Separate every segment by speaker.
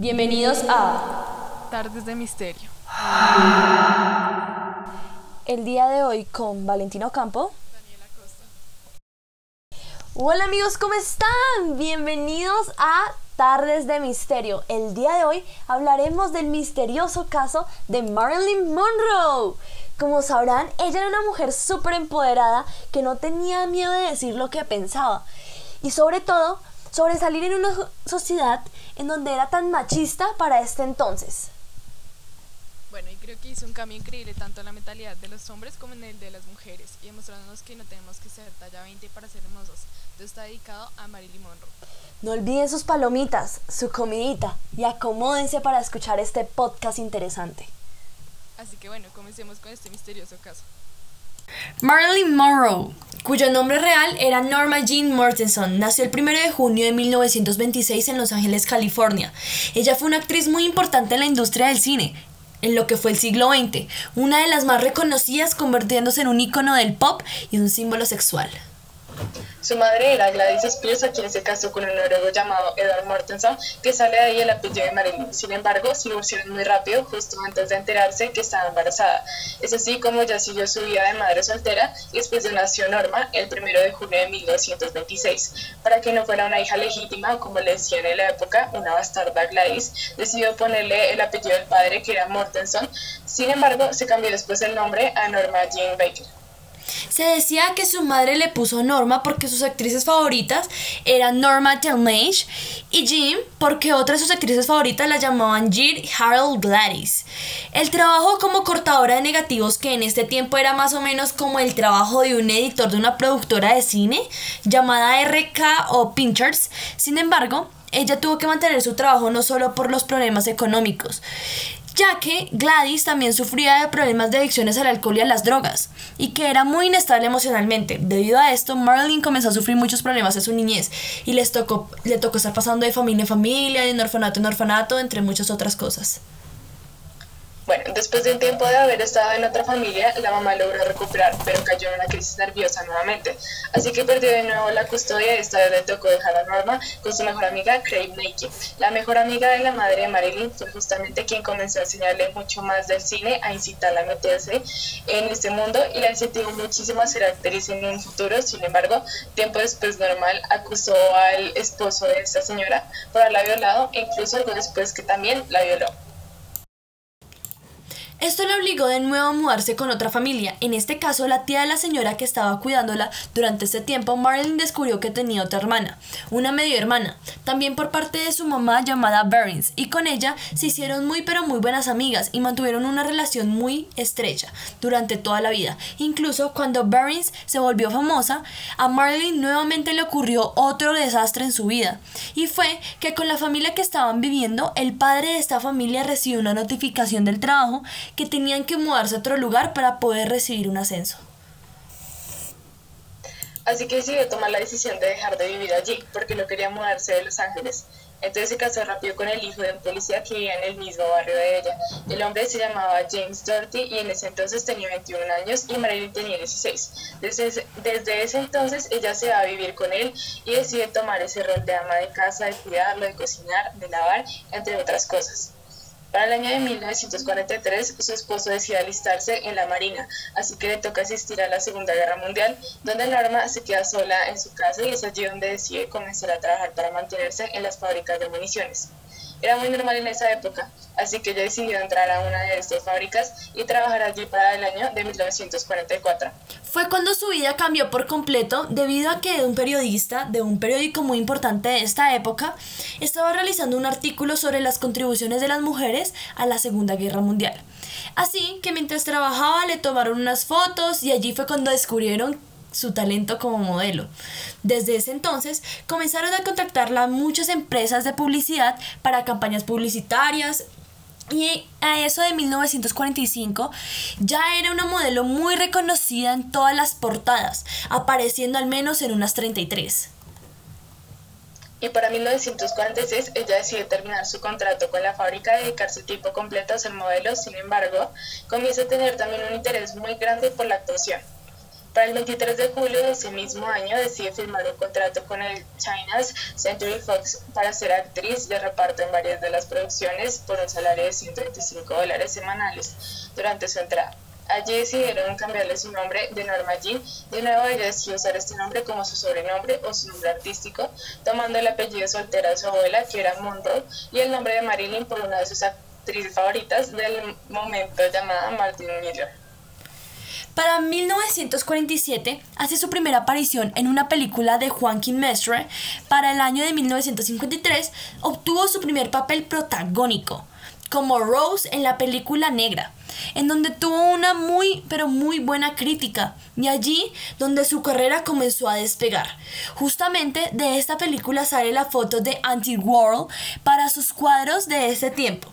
Speaker 1: Bienvenidos a
Speaker 2: Tardes de Misterio.
Speaker 1: el día de hoy con Valentino Campo.
Speaker 2: Daniela Costa.
Speaker 1: Hola amigos, ¿cómo están? Bienvenidos a Tardes de Misterio. El día de hoy hablaremos del misterioso caso de Marilyn Monroe. Como sabrán, ella era una mujer súper empoderada que no tenía miedo de decir lo que pensaba. Y sobre todo, sobresalir en una sociedad en donde era tan machista para este entonces.
Speaker 2: Bueno, y creo que hizo un cambio increíble tanto en la mentalidad de los hombres como en el de las mujeres y demostrándonos que no tenemos que ser talla 20 para ser hermosos. Esto está dedicado a Marilyn Monroe.
Speaker 1: No olviden sus palomitas, su comidita y acomódense para escuchar este podcast interesante.
Speaker 2: Así que bueno, comencemos con este misterioso caso.
Speaker 1: Marilyn Monroe, cuyo nombre real era Norma Jean Mortenson, nació el 1 de junio de 1926 en Los Ángeles, California. Ella fue una actriz muy importante en la industria del cine, en lo que fue el siglo XX, una de las más reconocidas convirtiéndose en un ícono del pop y un símbolo sexual.
Speaker 3: Su madre era Gladys Spears, quien se casó con un noruego llamado Edward Mortensen, que sale de ahí el apellido de Marilyn. Sin embargo, se divorciaron muy rápido, justo antes de enterarse que estaba embarazada. Es así como ella siguió su vida de madre soltera y después de nació Norma el 1 de junio de 1926. Para que no fuera una hija legítima, como le decían en la época, una bastarda Gladys, decidió ponerle el apellido del padre, que era Mortensen. Sin embargo, se cambió después el nombre a Norma Jean Baker.
Speaker 1: Se decía que su madre le puso Norma porque sus actrices favoritas eran Norma Talmadge y Jim porque otras de sus actrices favoritas la llamaban Jill Harold Gladys. El trabajo como cortadora de negativos que en este tiempo era más o menos como el trabajo de un editor de una productora de cine llamada RK o Pinchers. Sin embargo, ella tuvo que mantener su trabajo no solo por los problemas económicos, ya que Gladys también sufría de problemas de adicciones al alcohol y a las drogas, y que era muy inestable emocionalmente. Debido a esto, Marilyn comenzó a sufrir muchos problemas en su niñez, y les tocó, le tocó estar pasando de familia en familia, de orfanato en orfanato, entre muchas otras cosas.
Speaker 3: Bueno, después de un tiempo de haber estado en otra familia, la mamá logró recuperar, pero cayó en una crisis nerviosa nuevamente. Así que perdió de nuevo la custodia y esta vez le tocó dejar a Norma con su mejor amiga, Craig Nakey. La mejor amiga de la madre de Marilyn fue justamente quien comenzó a enseñarle mucho más del cine, a incitarla a meterse en este mundo y la incentivó muchísimo a ser en un futuro. Sin embargo, tiempo después Normal acusó al esposo de esta señora por haberla violado e incluso algo después que también la violó.
Speaker 1: Esto le obligó de nuevo a mudarse con otra familia, en este caso la tía de la señora que estaba cuidándola. Durante este tiempo, Marilyn descubrió que tenía otra hermana, una medio hermana, también por parte de su mamá llamada Berens, y con ella se hicieron muy pero muy buenas amigas y mantuvieron una relación muy estrecha durante toda la vida. Incluso cuando Berens se volvió famosa, a Marilyn nuevamente le ocurrió otro desastre en su vida, y fue que con la familia que estaban viviendo, el padre de esta familia recibió una notificación del trabajo que tenían que mudarse a otro lugar para poder recibir un ascenso.
Speaker 3: Así que decidió tomar la decisión de dejar de vivir allí, porque no quería mudarse de Los Ángeles. Entonces se casó rápido con el hijo de un policía que vivía en el mismo barrio de ella. El hombre se llamaba James Doherty y en ese entonces tenía 21 años y Marilyn tenía 16. Desde, desde ese entonces ella se va a vivir con él y decide tomar ese rol de ama de casa, de cuidarlo, de cocinar, de lavar, entre otras cosas. Para el año de 1943, su esposo decide alistarse en la Marina, así que le toca asistir a la Segunda Guerra Mundial, donde Norma se queda sola en su casa y es allí donde decide comenzar a trabajar para mantenerse en las fábricas de municiones. Era muy normal en esa época, así que ella decidió entrar a una de estas fábricas y trabajar allí para el año de 1944.
Speaker 1: Fue cuando su vida cambió por completo debido a que un periodista de un periódico muy importante de esta época estaba realizando un artículo sobre las contribuciones de las mujeres a la Segunda Guerra Mundial. Así que mientras trabajaba le tomaron unas fotos y allí fue cuando descubrieron su talento como modelo. Desde ese entonces comenzaron a contactarla muchas empresas de publicidad para campañas publicitarias, y a eso de 1945 ya era una modelo muy reconocida en todas las portadas, apareciendo al menos en unas 33.
Speaker 3: Y para 1946 ella decide terminar su contrato con la fábrica y dedicarse tiempo completo a modelo, sin embargo, comienza a tener también un interés muy grande por la actuación. Para el 23 de julio de ese mismo año decide firmar un contrato con el China's Century Fox para ser actriz de reparto en varias de las producciones por un salario de 125 dólares semanales durante su entrada. Allí decidieron cambiarle su nombre de Norma Jean. De nuevo ella decidió usar este nombre como su sobrenombre o su nombre artístico, tomando el apellido soltera de su abuela, que era Monroe, y el nombre de Marilyn por una de sus actrices favoritas del momento llamada Martin Miller.
Speaker 1: Para 1947 hace su primera aparición en una película de Joaquin Mestre. Para el año de 1953 obtuvo su primer papel protagónico como Rose en la película Negra, en donde tuvo una muy pero muy buena crítica y allí donde su carrera comenzó a despegar. Justamente de esta película sale la foto de Anti-World para sus cuadros de ese tiempo.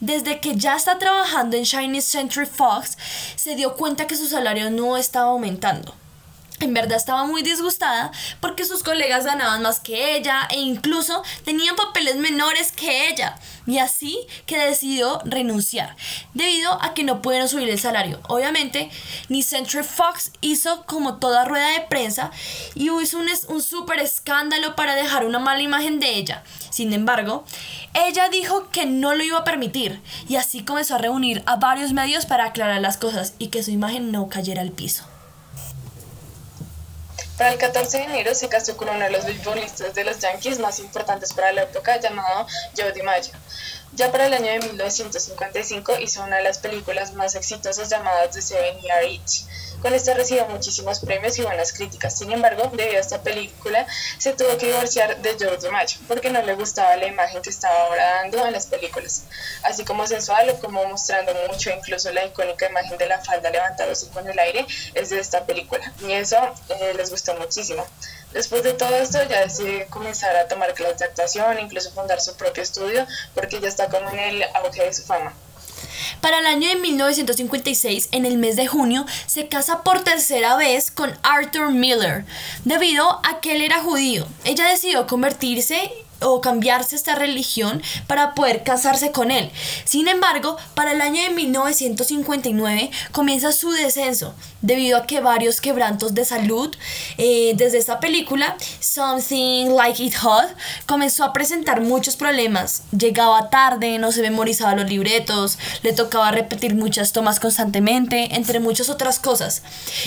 Speaker 1: Desde que ya está trabajando en Chinese Century Fox, se dio cuenta que su salario no estaba aumentando. En verdad estaba muy disgustada porque sus colegas ganaban más que ella e incluso tenían papeles menores que ella. Y así que decidió renunciar debido a que no pudieron subir el salario. Obviamente, ni Century Fox hizo como toda rueda de prensa y hizo un, un súper escándalo para dejar una mala imagen de ella. Sin embargo, ella dijo que no lo iba a permitir y así comenzó a reunir a varios medios para aclarar las cosas y que su imagen no cayera al piso.
Speaker 3: Para el 14 de enero se casó con uno de los beisbolistas de los Yankees más importantes para la época, llamado Joe DiMaggio. Ya para el año de 1955 hizo una de las películas más exitosas llamadas The Seven Year Itch con esta recibió muchísimos premios y buenas críticas. Sin embargo, debido a esta película, se tuvo que divorciar de George Macho porque no le gustaba la imagen que estaba ahora dando en las películas, así como sensual o como mostrando mucho, incluso la icónica imagen de la falda levantándose con el aire es de esta película. Y eso eh, les gustó muchísimo. Después de todo esto, ya decide comenzar a tomar clases de actuación, incluso fundar su propio estudio, porque ya está como en el auge de su fama.
Speaker 1: Para el año de 1956, en el mes de junio, se casa por tercera vez con Arthur Miller, debido a que él era judío. Ella decidió convertirse o cambiarse esta religión para poder casarse con él. Sin embargo, para el año de 1959 comienza su descenso debido a que varios quebrantos de salud eh, desde esta película, Something Like It Hot, comenzó a presentar muchos problemas. Llegaba tarde, no se memorizaba los libretos, le tocaba repetir muchas tomas constantemente, entre muchas otras cosas.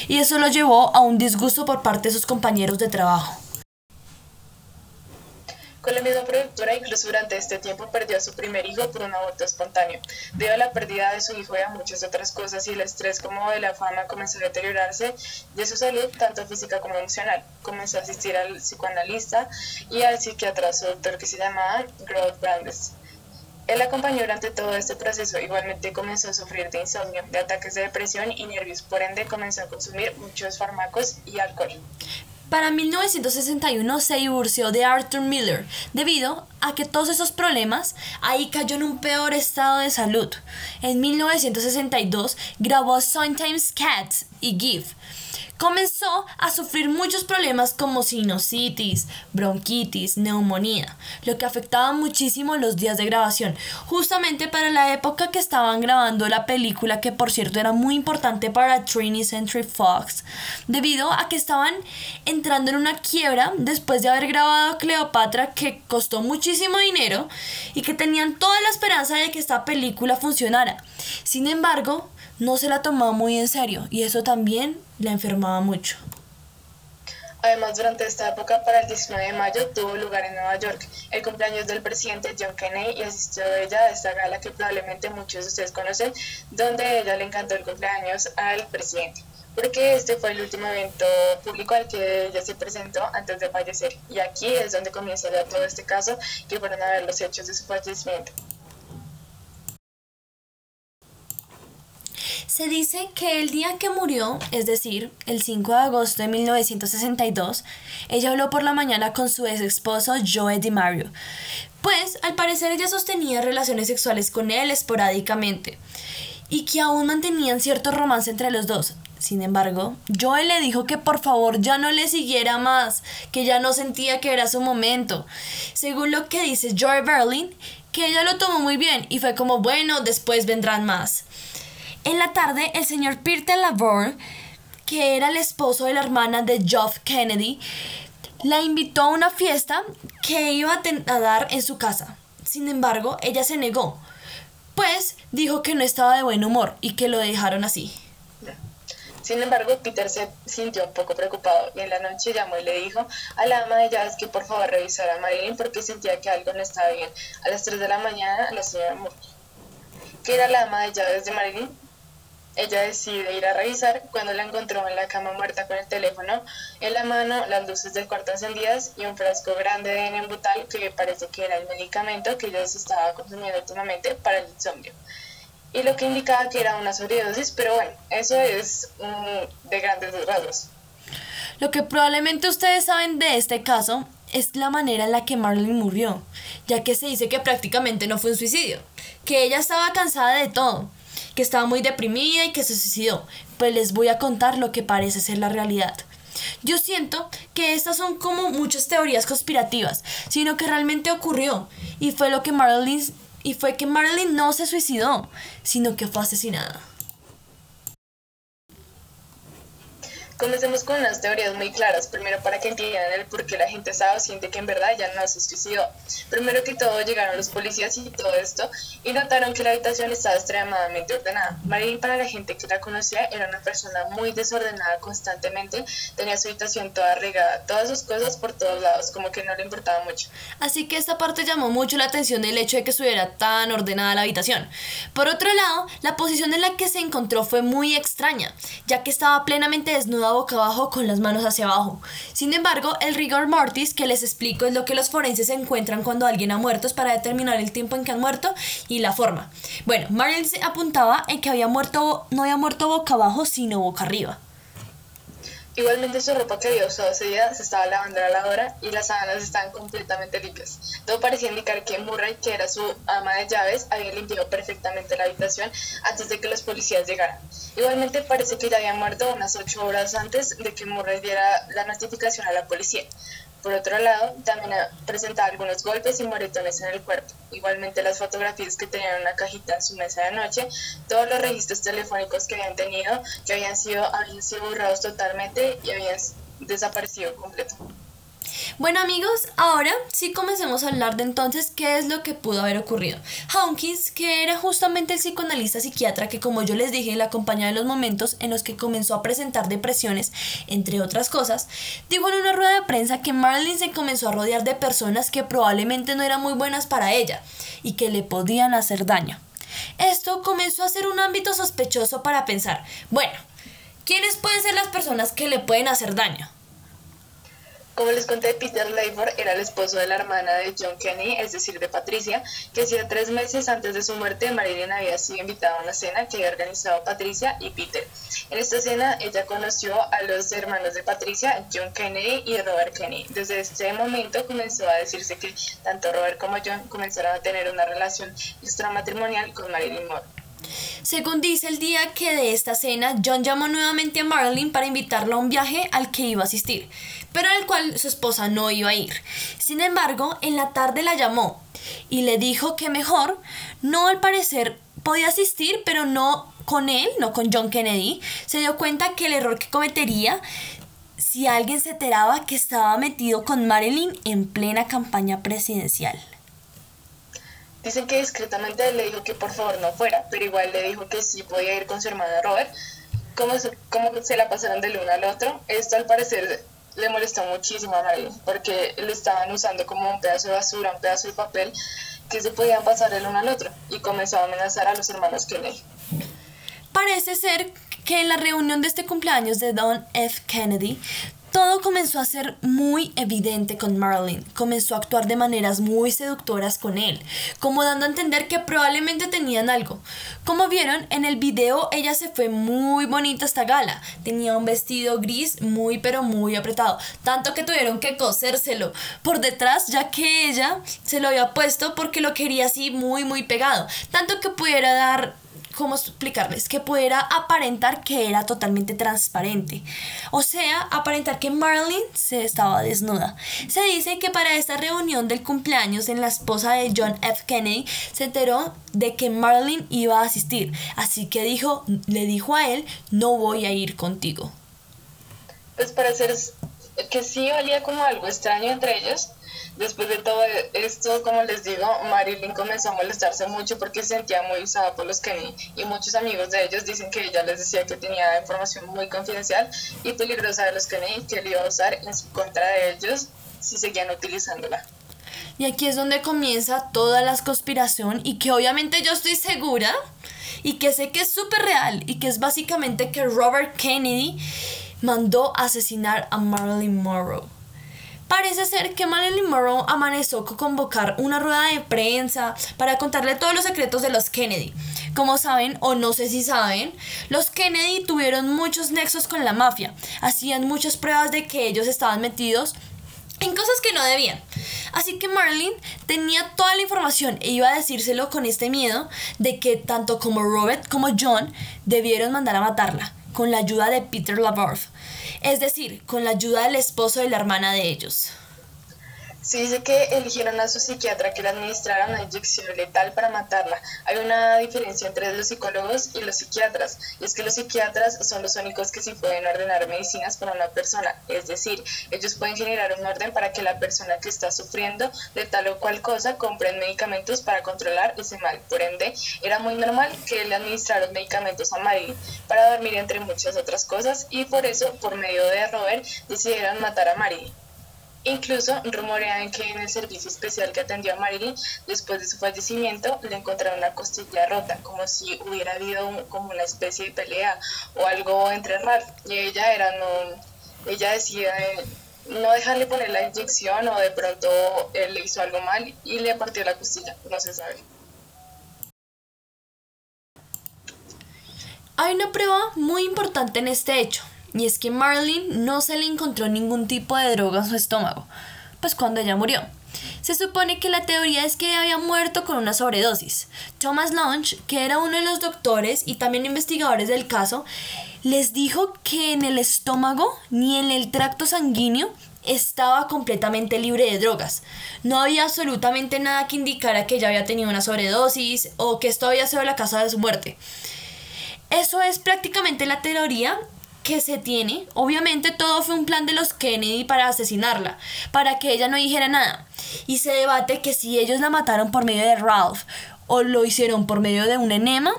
Speaker 1: Y eso lo llevó a un disgusto por parte de sus compañeros de trabajo.
Speaker 3: Con la misma productora, incluso durante este tiempo perdió a su primer hijo por un aborto espontáneo. Debido a la pérdida de su hijo y a muchas otras cosas y el estrés como de la fama comenzó a deteriorarse de su salud, tanto física como emocional. Comenzó a asistir al psicoanalista y al psiquiatra, su doctor que se llamaba Groth Brandes. Él acompañó durante todo este proceso. Igualmente comenzó a sufrir de insomnio, de ataques de depresión y nervios. Por ende, comenzó a consumir muchos fármacos y alcohol.
Speaker 1: Para 1961 se divorció de Arthur Miller debido a que todos esos problemas ahí cayó en un peor estado de salud. En 1962 grabó Sometimes Cats y Give comenzó a sufrir muchos problemas como sinusitis, bronquitis, neumonía, lo que afectaba muchísimo los días de grabación, justamente para la época que estaban grabando la película que por cierto era muy importante para Trinity Century Fox, debido a que estaban entrando en una quiebra después de haber grabado Cleopatra que costó muchísimo dinero y que tenían toda la esperanza de que esta película funcionara. Sin embargo, no se la tomaba muy en serio y eso también la enfermaba mucho.
Speaker 3: Además, durante esta época, para el 19 de mayo, tuvo lugar en Nueva York el cumpleaños del presidente John Kennedy y asistió ella a esta gala que probablemente muchos de ustedes conocen, donde ella le encantó el cumpleaños al presidente, porque este fue el último evento público al que ella se presentó antes de fallecer. Y aquí es donde comienza ya todo este caso, que fueron a ver los hechos de su fallecimiento.
Speaker 1: Se dice que el día que murió, es decir, el 5 de agosto de 1962, ella habló por la mañana con su ex esposo Joe DiMario. Pues al parecer ella sostenía relaciones sexuales con él esporádicamente y que aún mantenían cierto romance entre los dos. Sin embargo, Joe le dijo que por favor ya no le siguiera más, que ya no sentía que era su momento. Según lo que dice Joy Berlin, que ella lo tomó muy bien y fue como bueno, después vendrán más. En la tarde, el señor Peter Labor, que era el esposo de la hermana de Geoff Kennedy, la invitó a una fiesta que iba a dar en su casa. Sin embargo, ella se negó, pues dijo que no estaba de buen humor y que lo dejaron así.
Speaker 3: Sin embargo, Peter se sintió un poco preocupado y en la noche llamó y le dijo a la ama de llaves que por favor revisara a Marilyn porque sentía que algo no estaba bien. A las 3 de la mañana, la señora Moore, que era la ama de llaves de Marilyn, ella decide ir a revisar cuando la encontró en la cama muerta con el teléfono en la mano, las luces del cuarto encendidas y un frasco grande de Nembutal que parece que era el medicamento que ella se estaba consumiendo últimamente para el insomnio y lo que indicaba que era una sobredosis, pero bueno, eso es mm, de grandes rasgos.
Speaker 1: Lo que probablemente ustedes saben de este caso es la manera en la que Marilyn murió, ya que se dice que prácticamente no fue un suicidio, que ella estaba cansada de todo, que estaba muy deprimida y que se suicidó. Pues les voy a contar lo que parece ser la realidad. Yo siento que estas son como muchas teorías conspirativas, sino que realmente ocurrió y fue lo que Marilyn y fue que Marilyn no se suicidó, sino que fue asesinada.
Speaker 3: Comencemos con unas teorías muy claras, primero para que entiendan el por qué la gente estaba o siente que en verdad ya no se suicidó. Primero que todo llegaron los policías y todo esto y notaron que la habitación estaba extremadamente ordenada. Marilyn para la gente que la conocía era una persona muy desordenada constantemente, tenía su habitación toda regada, todas sus cosas por todos lados, como que no le importaba mucho.
Speaker 1: Así que esta parte llamó mucho la atención del hecho de que estuviera tan ordenada la habitación. Por otro lado, la posición en la que se encontró fue muy extraña, ya que estaba plenamente desnuda boca abajo con las manos hacia abajo. Sin embargo, el rigor mortis que les explico es lo que los forenses encuentran cuando alguien ha muerto es para determinar el tiempo en que han muerto y la forma. Bueno, Marilyn se apuntaba en que había muerto, no había muerto boca abajo, sino boca arriba.
Speaker 3: Igualmente su ropa que había usado ese día se estaba lavando a la lavadora y las sábanas estaban completamente limpias. Todo parecía indicar que Murray, que era su ama de llaves, había limpiado perfectamente la habitación antes de que los policías llegaran. Igualmente parece que ya había muerto unas ocho horas antes de que Murray diera la notificación a la policía. Por otro lado, también presentaba algunos golpes y moretones en el cuerpo. Igualmente las fotografías que tenían en una cajita en su mesa de noche, todos los registros telefónicos que habían tenido, que habían sido, habían sido borrados totalmente y habían desaparecido completo.
Speaker 1: Bueno amigos, ahora sí comencemos a hablar de entonces qué es lo que pudo haber ocurrido. Hawkins, que era justamente el psicoanalista psiquiatra que como yo les dije la acompañaba en los momentos en los que comenzó a presentar depresiones, entre otras cosas, dijo en una rueda de prensa que Marilyn se comenzó a rodear de personas que probablemente no eran muy buenas para ella y que le podían hacer daño. Esto comenzó a ser un ámbito sospechoso para pensar, bueno, ¿quiénes pueden ser las personas que le pueden hacer daño?
Speaker 3: Como les conté, Peter Labor era el esposo de la hermana de John Kennedy, es decir, de Patricia, que hacía tres meses antes de su muerte, Marilyn había sido invitada a una cena que había organizado Patricia y Peter. En esta cena, ella conoció a los hermanos de Patricia, John Kennedy y Robert Kennedy. Desde este momento comenzó a decirse que tanto Robert como John comenzaron a tener una relación extramatrimonial con Marilyn Monroe.
Speaker 1: Según dice el día que de esta cena, John llamó nuevamente a Marilyn para invitarla a un viaje al que iba a asistir, pero al cual su esposa no iba a ir. Sin embargo, en la tarde la llamó y le dijo que mejor, no al parecer podía asistir, pero no con él, no con John Kennedy. Se dio cuenta que el error que cometería si alguien se enteraba que estaba metido con Marilyn en plena campaña presidencial.
Speaker 3: Dicen que discretamente le dijo que por favor no fuera, pero igual le dijo que sí podía ir con su hermano Robert. Como se, se la pasaron del uno al otro, esto al parecer le molestó muchísimo a Marilyn, porque le estaban usando como un pedazo de basura, un pedazo de papel que se podían pasar el uno al otro, y comenzó a amenazar a los hermanos Kennedy.
Speaker 1: Parece ser que en la reunión de este cumpleaños de Don F. Kennedy, todo comenzó a ser muy evidente con Marilyn. Comenzó a actuar de maneras muy seductoras con él, como dando a entender que probablemente tenían algo. Como vieron en el video, ella se fue muy bonita esta gala. Tenía un vestido gris muy pero muy apretado, tanto que tuvieron que cosérselo por detrás, ya que ella se lo había puesto porque lo quería así muy muy pegado, tanto que pudiera dar ¿cómo explicarles? Que pudiera aparentar que era totalmente transparente. O sea, aparentar que Marilyn se estaba desnuda. Se dice que para esta reunión del cumpleaños en la esposa de John F. Kennedy se enteró de que Marilyn iba a asistir. Así que dijo, le dijo a él, no voy a ir contigo.
Speaker 3: Pues para hacer que sí valía como algo extraño entre ellos, Después de todo esto, como les digo, Marilyn comenzó a molestarse mucho porque se sentía muy usada por los Kennedy y muchos amigos de ellos dicen que ella les decía que tenía información muy confidencial y peligrosa de los Kennedy que le iba a usar en contra de ellos si seguían utilizándola.
Speaker 1: Y aquí es donde comienza toda la conspiración y que obviamente yo estoy segura y que sé que es súper real y que es básicamente que Robert Kennedy mandó asesinar a Marilyn Monroe. Parece ser que Marilyn Monroe amaneció con convocar una rueda de prensa para contarle todos los secretos de los Kennedy. Como saben, o no sé si saben, los Kennedy tuvieron muchos nexos con la mafia. Hacían muchas pruebas de que ellos estaban metidos en cosas que no debían. Así que Marilyn tenía toda la información e iba a decírselo con este miedo de que tanto como Robert como John debieron mandar a matarla, con la ayuda de Peter LaBarth es decir, con la ayuda del esposo de la hermana de ellos.
Speaker 3: Se dice que eligieron a su psiquiatra que le administrara una inyección letal para matarla. Hay una diferencia entre los psicólogos y los psiquiatras, y es que los psiquiatras son los únicos que sí pueden ordenar medicinas para una persona, es decir, ellos pueden generar un orden para que la persona que está sufriendo de tal o cual cosa compre medicamentos para controlar ese mal. Por ende, era muy normal que le administraran medicamentos a Marilyn para dormir entre muchas otras cosas, y por eso, por medio de Robert, decidieron matar a Marilyn. Incluso rumorean que en el servicio especial que atendió a Marilyn después de su fallecimiento le encontraron una costilla rota, como si hubiera habido como una especie de pelea o algo entre Ralph y ella era no, ella decía eh, no dejarle poner la inyección o de pronto él le hizo algo mal y le partió la costilla, no se sabe.
Speaker 1: Hay una prueba muy importante en este hecho, y es que Marlene no se le encontró ningún tipo de droga en su estómago, pues cuando ella murió. Se supone que la teoría es que había muerto con una sobredosis. Thomas Lunch, que era uno de los doctores y también investigadores del caso, les dijo que en el estómago ni en el tracto sanguíneo estaba completamente libre de drogas. No había absolutamente nada que indicara que ella había tenido una sobredosis o que esto había sido la causa de su muerte. Eso es prácticamente la teoría que se tiene, obviamente todo fue un plan de los Kennedy para asesinarla, para que ella no dijera nada. Y se debate que si ellos la mataron por medio de Ralph o lo hicieron por medio de un enema,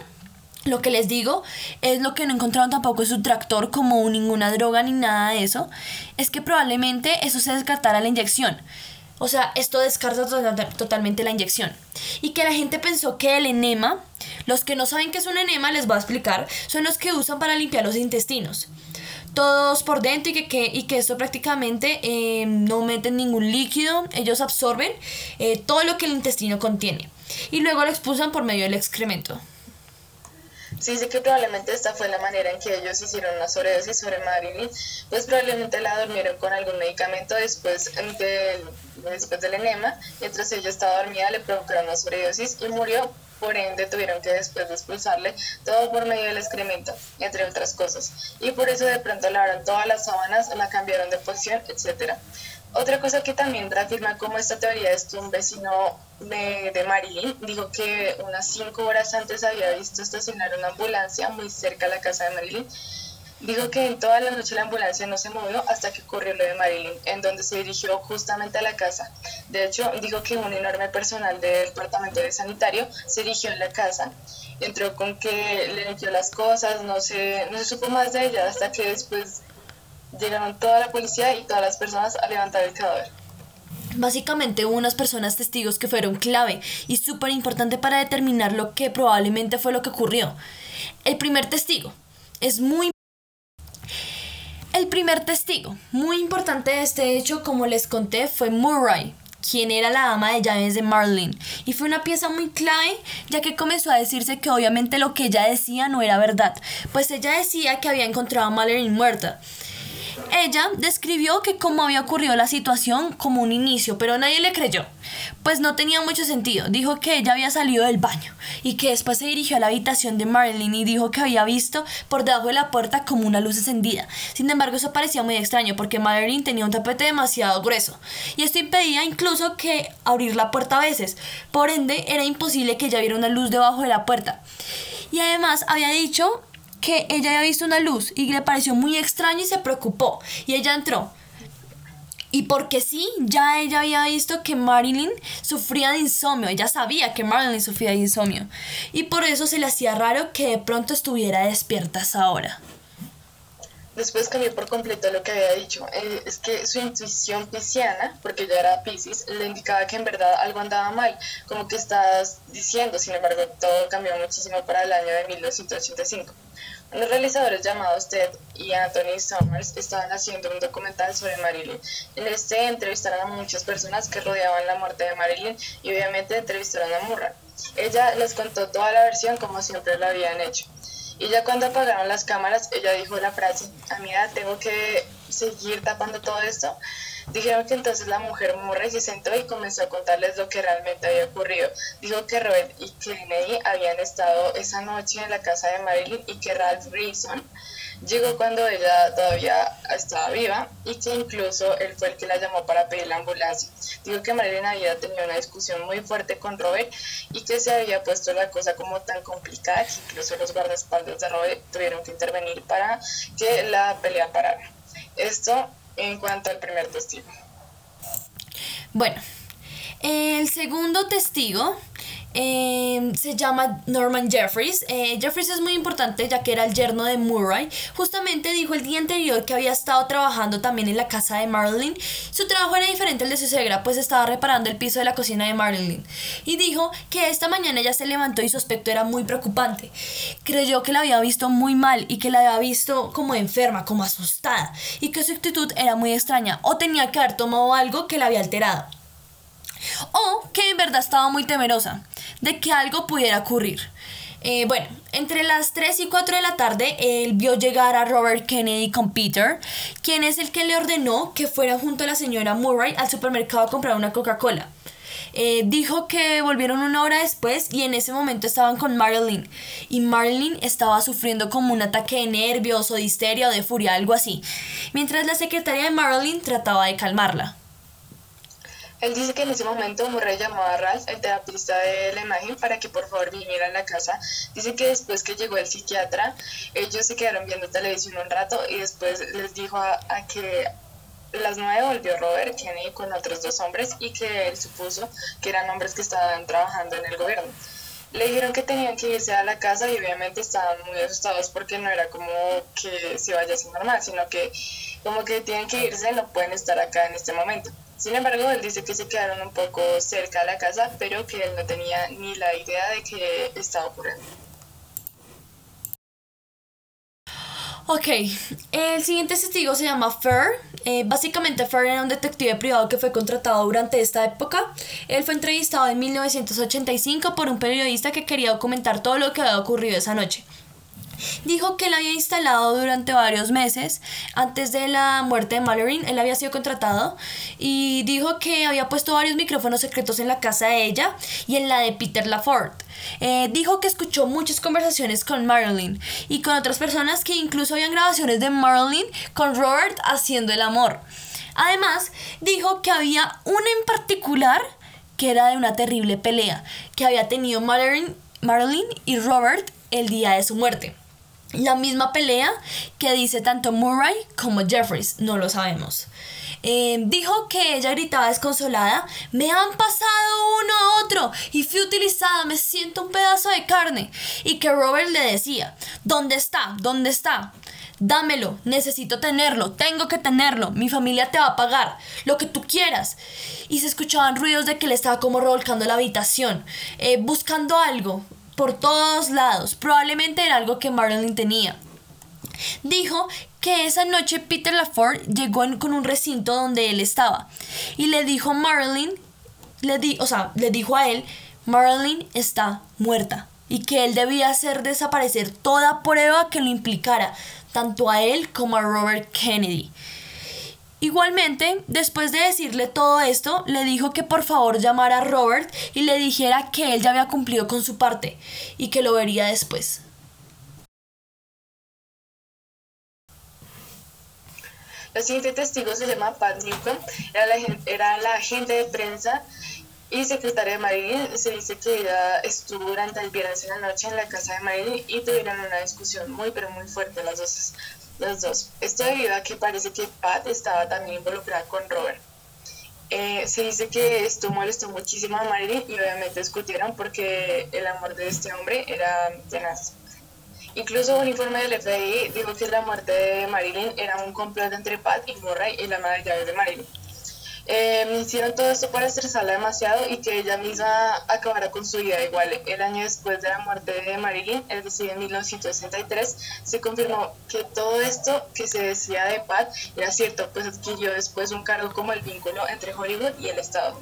Speaker 1: lo que les digo es lo que no encontraron tampoco en su tractor como ninguna droga ni nada de eso, es que probablemente eso se descartara la inyección. O sea, esto descarta totalmente la inyección. Y que la gente pensó que el enema, los que no saben qué es un enema, les voy a explicar, son los que usan para limpiar los intestinos. Todos por dentro y que, que y que esto prácticamente eh, no meten ningún líquido, ellos absorben eh, todo lo que el intestino contiene. Y luego lo expulsan por medio del excremento.
Speaker 3: Sí, dice que probablemente esta fue la manera en que ellos hicieron una sobredosis sobre Marilyn, pues probablemente la durmieron con algún medicamento después del, después del enema, mientras ella estaba dormida le provocaron una sobredosis y murió, por ende tuvieron que después de expulsarle todo por medio del excremento, entre otras cosas, y por eso de pronto lavaron todas las sábanas, la cambiaron de posición, etcétera. Otra cosa que también reafirma como esta teoría es que un vecino de, de Marilyn dijo que unas cinco horas antes había visto estacionar una ambulancia muy cerca a la casa de Marilyn. Dijo que en toda la noche la ambulancia no se movió hasta que ocurrió lo de Marilyn, en donde se dirigió justamente a la casa. De hecho, dijo que un enorme personal del departamento de sanitario se dirigió a la casa. Entró con que le limpió las cosas, no se, no se supo más de ella hasta que después llegaron toda la policía y todas las personas a levantar el cadáver.
Speaker 1: Básicamente hubo unas personas testigos que fueron clave y súper importante para determinar lo que probablemente fue lo que ocurrió. El primer testigo es muy el primer testigo, muy importante de este hecho, como les conté, fue Murray, quien era la ama de llaves de Marlene. Y fue una pieza muy clave, ya que comenzó a decirse que obviamente lo que ella decía no era verdad, pues ella decía que había encontrado a Marlene muerta. Ella describió que como había ocurrido la situación como un inicio, pero nadie le creyó, pues no tenía mucho sentido. Dijo que ella había salido del baño y que después se dirigió a la habitación de Marilyn y dijo que había visto por debajo de la puerta como una luz encendida. Sin embargo, eso parecía muy extraño porque Marilyn tenía un tapete demasiado grueso y esto impedía incluso que abrir la puerta a veces. Por ende, era imposible que ella viera una luz debajo de la puerta. Y además había dicho que ella había visto una luz y le pareció muy extraño y se preocupó. Y ella entró. Y porque sí, ya ella había visto que Marilyn sufría de insomnio, ella sabía que Marilyn sufría de insomnio. Y por eso se le hacía raro que de pronto estuviera despierta a esa hora.
Speaker 3: Después cambió por completo lo que había dicho. Eh, es que su intuición pisciana, porque ya era Pisces, le indicaba que en verdad algo andaba mal, como que estás diciendo. Sin embargo, todo cambió muchísimo para el año de 1985. Unos realizadores llamados Ted y Anthony Summers estaban haciendo un documental sobre Marilyn. En este entrevistaron a muchas personas que rodeaban la muerte de Marilyn y obviamente entrevistaron a Murray. Ella les contó toda la versión como siempre lo habían hecho. Y ya cuando apagaron las cámaras, ella dijo la frase, amiga, tengo que seguir tapando todo esto. Dijeron que entonces la mujer Murray se sentó y comenzó a contarles lo que realmente había ocurrido. Dijo que Robert y Kennedy habían estado esa noche en la casa de Marilyn y que Ralph Reason llegó cuando ella todavía estaba viva y que incluso él fue el que la llamó para pedir la ambulancia. Dijo que Marilyn había tenido una discusión muy fuerte con Robert y que se había puesto la cosa como tan complicada que incluso los guardaespaldas de Robert tuvieron que intervenir para que la pelea parara. Esto en cuanto al primer testigo.
Speaker 1: Bueno, el segundo testigo eh, se llama Norman Jeffries. Eh, Jeffries es muy importante ya que era el yerno de Murray. Justamente dijo el día anterior que había estado trabajando también en la casa de Marilyn. Su trabajo era diferente al de su suegra, pues estaba reparando el piso de la cocina de Marilyn. Y dijo que esta mañana ella se levantó y su aspecto era muy preocupante. Creyó que la había visto muy mal y que la había visto como enferma, como asustada, y que su actitud era muy extraña o tenía que haber tomado algo que la había alterado o que en verdad estaba muy temerosa de que algo pudiera ocurrir. Eh, bueno, entre las 3 y 4 de la tarde, él vio llegar a Robert Kennedy con Peter, quien es el que le ordenó que fuera junto a la señora Murray al supermercado a comprar una Coca-Cola. Eh, dijo que volvieron una hora después y en ese momento estaban con Marilyn. Y Marilyn estaba sufriendo como un ataque de nervios o de histeria o de furia, algo así. Mientras la secretaria de Marilyn trataba de calmarla.
Speaker 3: Él dice que en ese momento Murray llamó a Ralph, el terapista de la imagen, para que por favor viniera a la casa. Dice que después que llegó el psiquiatra, ellos se quedaron viendo televisión un rato y después les dijo a, que las nueve volvió Robert Kennedy con otros dos hombres y que él supuso que eran hombres que estaban trabajando en el gobierno. Le dijeron que tenían que irse a la casa y obviamente estaban muy asustados porque no era como que se vaya así normal, sino que como que tienen que irse, no pueden estar acá en este momento. Sin embargo, él dice que se quedaron un poco cerca de la casa, pero que él no tenía ni la idea de que estaba ocurriendo.
Speaker 1: Ok, el siguiente testigo se llama Fer. Eh, básicamente Fer era un detective privado que fue contratado durante esta época. Él fue entrevistado en 1985 por un periodista que quería documentar todo lo que había ocurrido esa noche. Dijo que él había instalado durante varios meses antes de la muerte de Mallory. Él había sido contratado y dijo que había puesto varios micrófonos secretos en la casa de ella y en la de Peter Laford. Eh, dijo que escuchó muchas conversaciones con Marilyn y con otras personas que incluso habían grabaciones de Marilyn con Robert haciendo el amor. Además, dijo que había una en particular que era de una terrible pelea que había tenido Marilyn, Marilyn y Robert el día de su muerte la misma pelea que dice tanto Murray como Jeffries, no lo sabemos. Eh, dijo que ella gritaba desconsolada, me han pasado uno a otro y fui utilizada, me siento un pedazo de carne. Y que Robert le decía, ¿dónde está? ¿Dónde está? Dámelo, necesito tenerlo, tengo que tenerlo, mi familia te va a pagar, lo que tú quieras. Y se escuchaban ruidos de que le estaba como revolcando la habitación, eh, buscando algo, por todos lados. Probablemente era algo que Marilyn tenía. Dijo que esa noche Peter LaFord llegó con un recinto donde él estaba y le dijo a Marilyn, le di, o sea, le dijo a él, Marilyn está muerta y que él debía hacer desaparecer toda prueba que lo implicara, tanto a él como a Robert Kennedy. Igualmente, después de decirle todo esto, le dijo que por favor llamara a Robert y le dijera que él ya había cumplido con su parte y que lo vería después.
Speaker 3: El siguiente testigo se llama Pat Newcomb, era la, era la agente de prensa y secretaria de Marilyn, se dice que ella estuvo durante el viernes en la noche en la casa de Marilyn y tuvieron una discusión muy pero muy fuerte las dos. Los dos. Esto debido a que parece que Pat estaba también involucrada con Robert. Eh, se dice que esto molestó muchísimo a Marilyn y obviamente discutieron porque el amor de este hombre era tenaz. Incluso un informe del FBI dijo que la muerte de Marilyn era un complot entre Pat y Murray y la madre de Marilyn. Eh, hicieron todo esto para estresarla demasiado y que ella misma acabara con su vida. Igual, el año después de la muerte de Marilyn, es decir, en 1963, se confirmó que todo esto que se decía de Pat era cierto, pues adquirió después un cargo como el vínculo entre Hollywood y el Estado.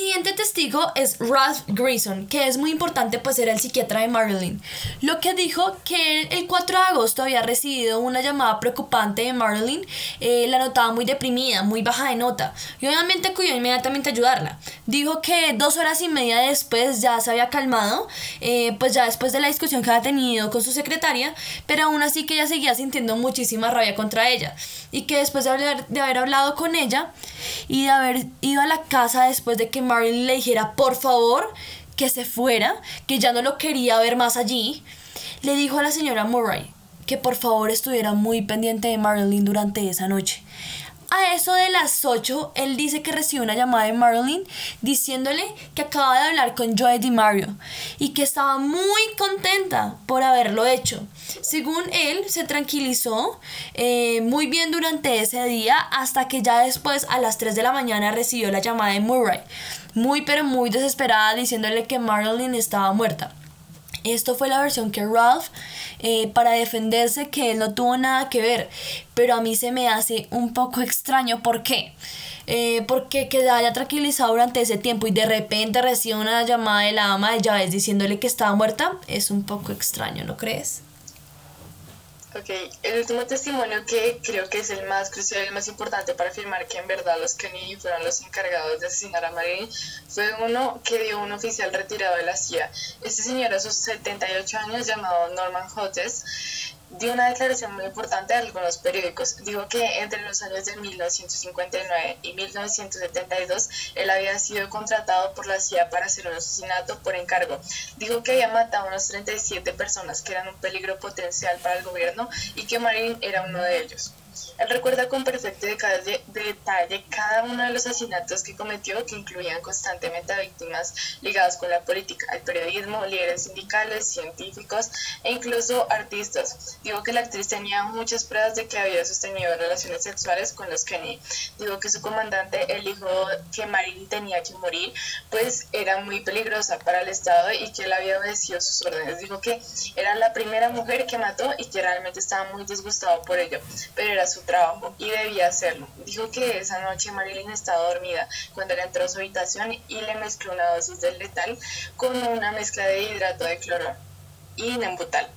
Speaker 1: Siguiente testigo es Ralph Grayson, que es muy importante pues era el psiquiatra de Marilyn. Lo que dijo que el 4 de agosto había recibido una llamada preocupante de Marilyn, eh, la notaba muy deprimida, muy baja de nota, y obviamente acudió inmediatamente a ayudarla. Dijo que dos horas y media después ya se había calmado, eh, pues ya después de la discusión que había tenido con su secretaria, pero aún así que ella seguía sintiendo muchísima rabia contra ella, y que después de haber, de haber hablado con ella y de haber ido a la casa después de que Marilyn le dijera por favor que se fuera, que ya no lo quería ver más allí, le dijo a la señora Murray que por favor estuviera muy pendiente de Marilyn durante esa noche. A eso de las 8, él dice que recibió una llamada de Marilyn diciéndole que acaba de hablar con Joey DiMario y que estaba muy contenta por haberlo hecho. Según él, se tranquilizó eh, muy bien durante ese día hasta que ya después a las 3 de la mañana recibió la llamada de Murray, muy pero muy desesperada diciéndole que Marilyn estaba muerta. Esto fue la versión que Ralph, eh, para defenderse, que él no tuvo nada que ver. Pero a mí se me hace un poco extraño. ¿Por qué? Eh, porque que haya tranquilizado durante ese tiempo y de repente recibe una llamada de la ama de llaves diciéndole que estaba muerta, es un poco extraño, ¿no crees?
Speaker 3: Ok, el último testimonio que creo que es el más crucial y el más importante para afirmar que en verdad los Kennedy fueron los encargados de asesinar a Marilyn fue uno que dio un oficial retirado de la CIA. Este señor a sus 78 años llamado Norman Hodges dio una declaración muy importante a algunos periódicos. Dijo que entre los años de 1959 y 1972 él había sido contratado por la CIA para hacer un asesinato por encargo. Dijo que había matado a unas 37 personas que eran un peligro potencial para el gobierno y que Marín era uno de ellos. Él recuerda con perfecto detalle, detalle cada uno de los asesinatos que cometió, que incluían constantemente a víctimas ligadas con la política, el periodismo, líderes sindicales, científicos e incluso artistas. Digo que la actriz tenía muchas pruebas de que había sostenido relaciones sexuales con los Kennedy. Digo que su comandante, el hijo que Marilyn tenía que morir, pues era muy peligrosa para el Estado y que él había obedecido sus órdenes. Dijo que era la primera mujer que mató y que realmente estaba muy disgustado por ello, pero era su trabajo y debía hacerlo. Dijo que esa noche Marilyn estaba dormida cuando él entró a su habitación y le mezcló una dosis del letal con una mezcla de hidrato de cloro y nembutal.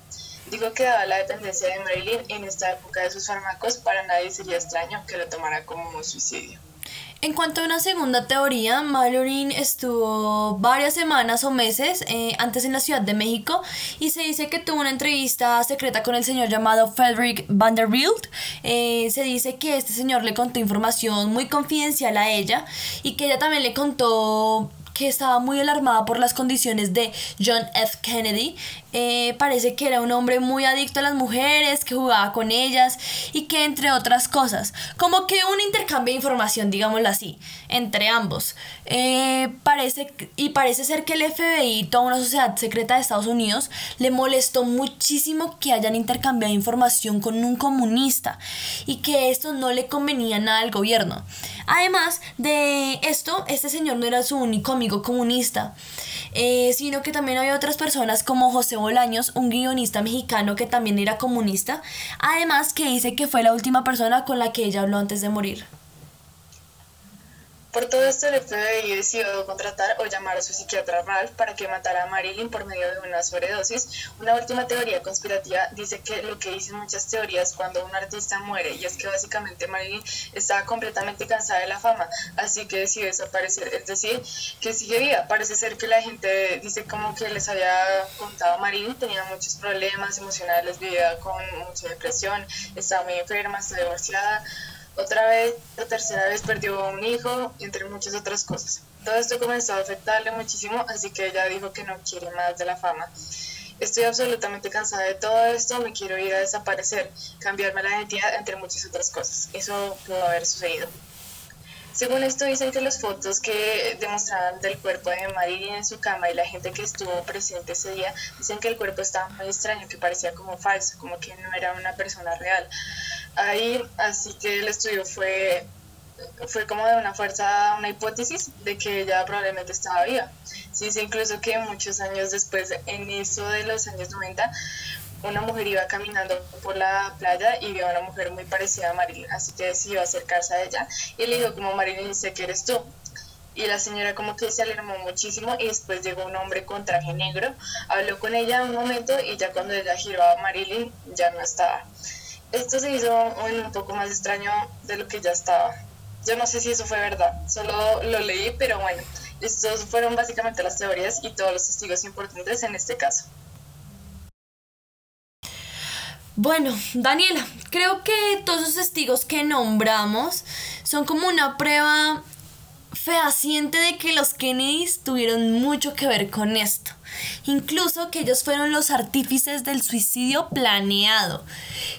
Speaker 3: Dijo que daba la dependencia de Marilyn en esta época de sus fármacos, para nadie sería extraño que lo tomara como un suicidio.
Speaker 1: En cuanto a una segunda teoría, Marilyn estuvo varias semanas o meses eh, antes en la Ciudad de México y se dice que tuvo una entrevista secreta con el señor llamado Frederick Vanderbilt. Eh, se dice que este señor le contó información muy confidencial a ella y que ella también le contó que estaba muy alarmada por las condiciones de John F. Kennedy. Eh, parece que era un hombre muy adicto a las mujeres, que jugaba con ellas y que entre otras cosas, como que un intercambio de información, digámoslo así, entre ambos. Eh, parece, y parece ser que el FBI, toda una sociedad secreta de Estados Unidos, le molestó muchísimo que hayan intercambiado información con un comunista y que esto no le convenía nada al gobierno. Además de esto, este señor no era su único amigo comunista, eh, sino que también había otras personas como José Bolaños, un guionista mexicano que también era comunista, además que dice que fue la última persona con la que ella habló antes de morir.
Speaker 3: Por todo esto, el FBI decidió contratar o llamar a su psiquiatra Ralph para que matara a Marilyn por medio de una sobredosis. Una última teoría conspirativa dice que lo que dicen muchas teorías cuando un artista muere, y es que básicamente Marilyn estaba completamente cansada de la fama, así que decidió desaparecer, es decir, que sigue viva. Parece ser que la gente dice como que les había contado a Marilyn, tenía muchos problemas emocionales, vivía con mucha depresión, estaba muy enferma, está divorciada Otra vez, la tercera vez perdió un hijo, entre muchas otras cosas. Todo esto comenzó a afectarle muchísimo, así que ella dijo que no quiere más de la fama. Estoy absolutamente cansada de todo esto, me quiero ir a desaparecer, cambiarme la identidad, entre muchas otras cosas. Eso pudo haber sucedido. Según esto dicen que las fotos que demostraban del cuerpo de Marilyn en su cama y la gente que estuvo presente ese día, dicen que el cuerpo estaba muy extraño, que parecía como falso, como que no era una persona real. Ahí, así que el estudio fue, fue como de una fuerza, una hipótesis de que ella probablemente estaba viva. Se dice incluso que muchos años después, en eso de los años 90, una mujer iba caminando por la playa y vio a una mujer muy parecida a Marilyn, así que decidió acercarse a ella y le dijo como Marilyn, sé que eres tú. Y la señora como que se alarmó muchísimo y después llegó un hombre con traje negro, habló con ella un momento y ya cuando ella giró a Marilyn ya no estaba. Esto se hizo un, poco más extraño de lo que ya estaba. Yo no sé si eso fue verdad, solo lo leí, pero bueno, estos fueron básicamente las teorías y todos los testigos importantes en este caso.
Speaker 1: Bueno, Daniela, creo que todos los testigos que nombramos son como una prueba fehaciente de que los Kennedys tuvieron mucho que ver con esto. Incluso que ellos fueron los artífices del suicidio planeado.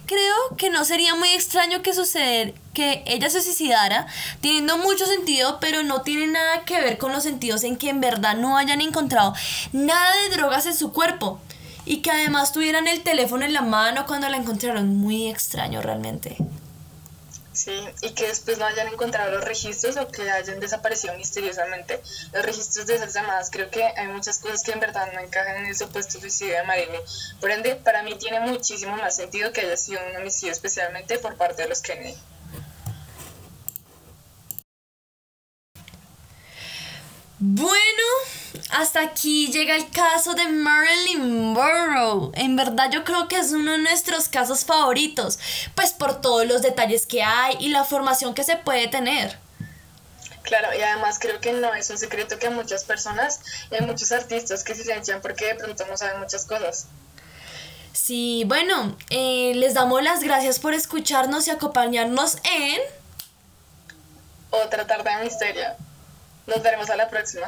Speaker 1: Creo que no sería muy extraño que suceder que ella se suicidara, teniendo mucho sentido, pero no tiene nada que ver con los sentidos en que en verdad no hayan encontrado nada de drogas en su cuerpo y que además tuvieran el teléfono en la mano cuando la encontraron. Muy extraño realmente.
Speaker 3: Sí, y que después no hayan encontrado los registros o que hayan desaparecido misteriosamente. Los registros de esas llamadas, creo que hay muchas cosas que en verdad no encajan en el supuesto suicidio de Marilyn. Por ende, para mí tiene muchísimo más sentido que haya sido un homicidio especialmente por parte de los Kennedy.
Speaker 1: Bueno, hasta aquí llega el caso de Marilyn Monroe. En verdad yo creo que es uno de nuestros casos favoritos, pues por todos los detalles que hay y la formación que se puede tener.
Speaker 3: Claro, y además creo que no es un secreto que a muchas personas y hay muchos artistas que se silencian porque de pronto no saben muchas cosas.
Speaker 1: Sí, bueno, eh, les damos las gracias por escucharnos y acompañarnos en...
Speaker 3: Otra tarde de misterio. Nos veremos a la próxima.